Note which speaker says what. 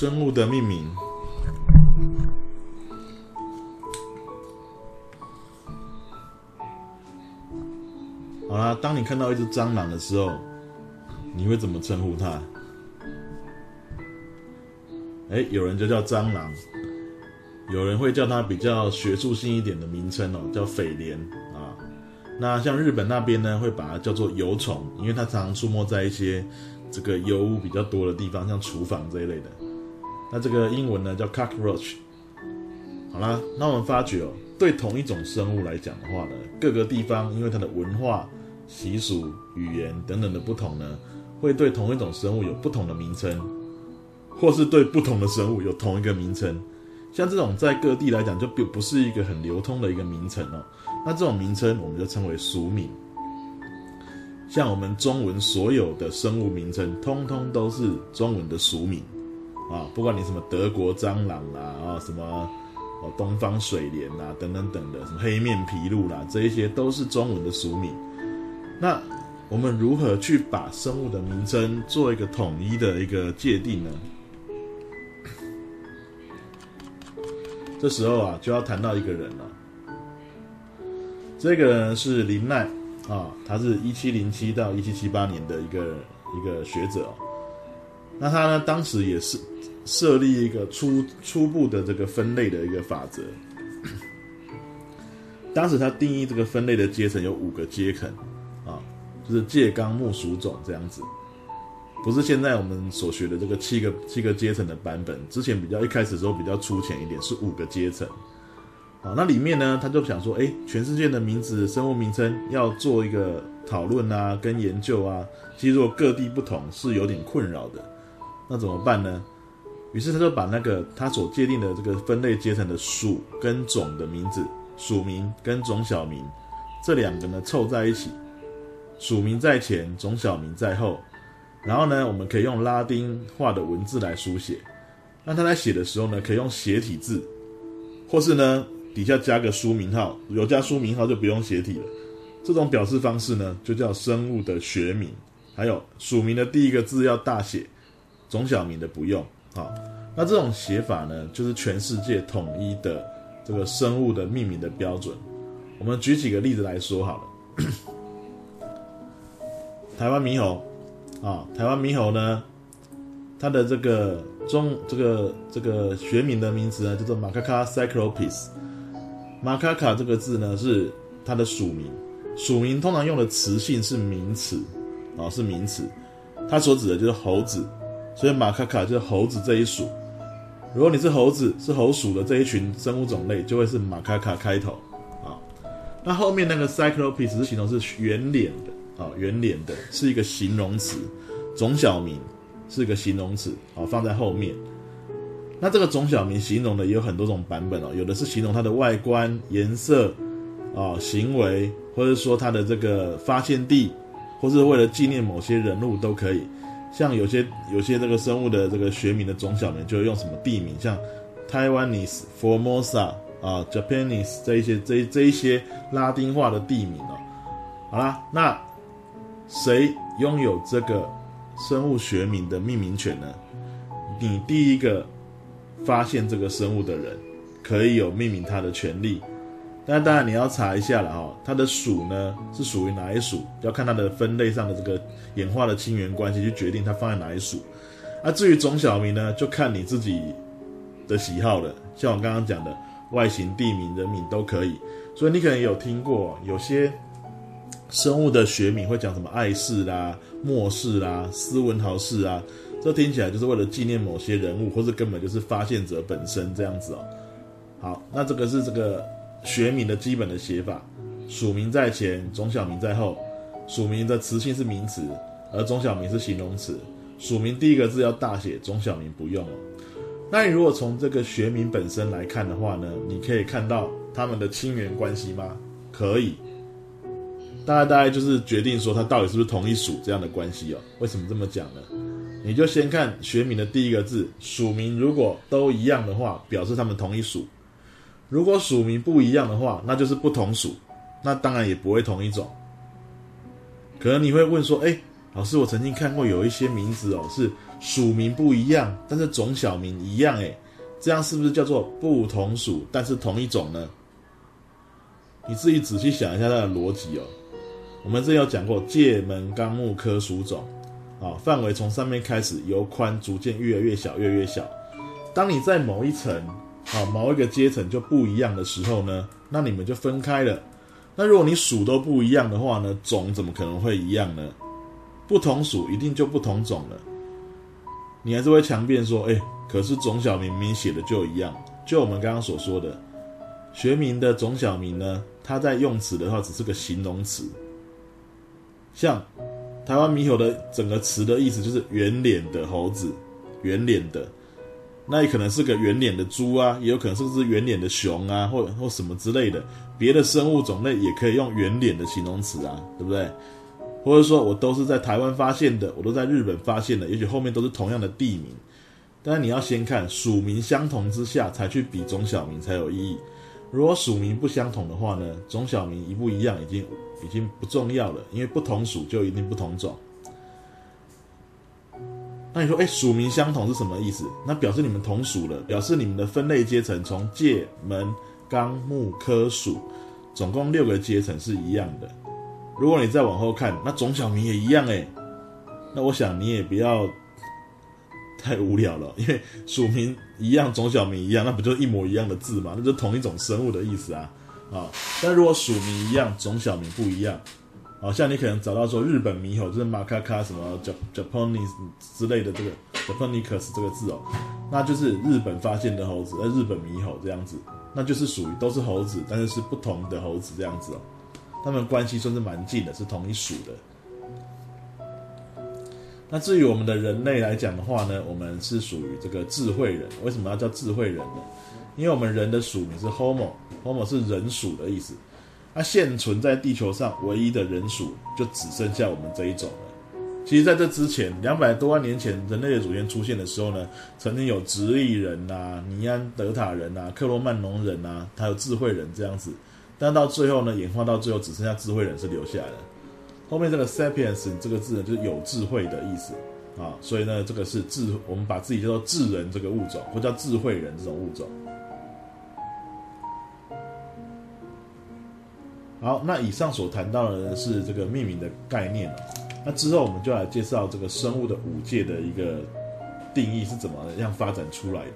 Speaker 1: 生物的命名。好啦，当你看到一只蟑螂的时候，你会怎么称呼它？哎，有人就叫蟑螂，有人会叫它比较学术性一点的名称哦，叫蜚蠊啊。那像日本那边呢，会把它叫做油虫，因为它常常出没在一些这个油污比较多的地方，像厨房这一类的。那这个英文呢叫 cockroach。好啦，那我们发觉哦，对同一种生物来讲的话呢，各个地方因为它的文化。习俗、语言等等的不同呢，会对同一种生物有不同的名称，或是对不同的生物有同一个名称。像这种在各地来讲就不不是一个很流通的一个名称哦。那这种名称我们就称为俗名。像我们中文所有的生物名称，通通都是中文的俗名啊。不管你什么德国蟑螂啦啊，什么哦东方水莲啦等等等的，什么黑面琵鹭啦，这一些都是中文的俗名。那我们如何去把生物的名称做一个统一的一个界定呢？这时候啊，就要谈到一个人了。这个人是林奈啊，他是一七零七到一七七八年的一个一个学者。那他呢，当时也是设立一个初初步的这个分类的一个法则。当时他定义这个分类的阶层有五个阶层。啊就是介纲目属种这样子，不是现在我们所学的这个七个七个阶层的版本。之前比较一开始时候比较粗浅一点，是五个阶层。啊，那里面呢，他就想说，哎，全世界的名字、生物名称要做一个讨论啊，跟研究啊，其实如果各地不同，是有点困扰的。那怎么办呢？于是他就把那个他所界定的这个分类阶层的属跟种的名字，属名跟种小名这两个呢凑在一起。属名在前，种小名在后。然后呢，我们可以用拉丁化的文字来书写。那他在写的时候呢，可以用斜体字，或是呢底下加个书名号。有加书名号就不用斜体了。这种表示方式呢，就叫生物的学名。还有属名的第一个字要大写，种小名的不用。好，那这种写法呢，就是全世界统一的这个生物的命名的标准。我们举几个例子来说好了。台湾猕猴，啊，台湾猕猴呢，它的这个中这个这个学名的名字呢，叫做马卡卡 cyclopes。马卡卡这个字呢是它的属名，属名通常用的词性是名词，啊，是名词，它所指的就是猴子，所以马卡卡就是猴子这一属。如果你是猴子，是猴属的这一群生物种类，就会是马卡卡开头，啊，那后面那个 cyclopes 是形容是圆脸的。啊，圆脸的是一个形容词，种小名是一个形容词，好放在后面。那这个种小名形容的也有很多种版本哦，有的是形容它的外观、颜色啊、行为，或者说它的这个发现地，或是为了纪念某些人物都可以。像有些有些这个生物的这个学名的种小名，就用什么地名，像 Taiwanese、Formosa 啊、Japanese 这一些这这一些拉丁化的地名哦。好啦，那。谁拥有这个生物学名的命名权呢？你第一个发现这个生物的人可以有命名它的权利。但当然你要查一下了哈，它的属呢是属于哪一属，要看它的分类上的这个演化的亲缘关系去决定它放在哪一属。那至于种小名呢，就看你自己的喜好了。像我刚刚讲的外形、地名、人名都可以。所以你可能有听过有些。生物的学名会讲什么爱氏啦、莫氏啦、斯文豪氏啊，这听起来就是为了纪念某些人物，或者根本就是发现者本身这样子哦。好，那这个是这个学名的基本的写法，属名在前，种小名在后。属名的词性是名词，而种小名是形容词。属名第一个字要大写，种小名不用哦。那你如果从这个学名本身来看的话呢，你可以看到他们的亲缘关系吗？可以。大概大概就是决定说它到底是不是同一属这样的关系哦？为什么这么讲呢？你就先看学名的第一个字，属名如果都一样的话，表示它们同一属；如果属名不一样的话，那就是不同属，那当然也不会同一种。可能你会问说，哎，老师，我曾经看过有一些名字哦，是属名不一样，但是种小名一样，诶，这样是不是叫做不同属，但是同一种呢？你自己仔细想一下它的逻辑哦。我们这有讲过界门纲目科属种，啊，范围从上面开始由宽逐渐越来越小，越来越小。当你在某一层，啊，某一个阶层就不一样的时候呢，那你们就分开了。那如果你属都不一样的话呢，种怎么可能会一样呢？不同属一定就不同种了。你还是会强辩说，哎，可是种小明明写的就一样。就我们刚刚所说的，学名的种小名呢，它在用词的话只是个形容词。像台湾猕猴的整个词的意思就是圆脸的猴子，圆脸的，那也可能是个圆脸的猪啊，也有可能是只圆脸的熊啊，或或什么之类的。别的生物种类也可以用圆脸的形容词啊，对不对？或者说我都是在台湾发现的，我都在日本发现的，也许后面都是同样的地名，但是你要先看属名相同之下才去比种小名才有意义。如果属名不相同的话呢，种小名一不一样已经已经不重要了，因为不同属就一定不同种。那你说，哎，属名相同是什么意思？那表示你们同属了，表示你们的分类阶层从界门纲目科属，总共六个阶层是一样的。如果你再往后看，那种小名也一样哎，那我想你也不要太无聊了，因为属名一样，种小名一样，那不就一模一样的字嘛？那就同一种生物的意思啊啊！但如果属名一样，种小名不一样，好像你可能找到说日本猕猴就是马卡卡什么 Japanese 之类的这个 Japanicus 这个字哦，那就是日本发现的猴子，呃，日本猕猴这样子，那就是属于都是猴子，但是是不同的猴子这样子哦。他们关系算是蛮近的，是同一属的。那至于我们的人类来讲的话呢，我们是属于这个智慧人。为什么要叫智慧人呢？因为我们人的属名是 Homo，Homo 是人属的意思。那现存在地球上唯一的人属，就只剩下我们这一种了。其实，在这之前，两百多万年前，人类的祖先出现的时候呢，曾经有直立人呐、尼安德塔人呐、克罗曼农人呐，还有智慧人这样子。但到最后呢，演化到最后只剩下智慧人是留下来的。后面这个 sapiens 这个字呢，就是有智慧的意思啊，所以呢，这个是智，我们把自己叫做智人这个物种，或叫智慧人这种物种。好，那以上所谈到的呢是这个命名的概念那之后我们就来介绍这个生物的五界的一个定义是怎么样发展出来的。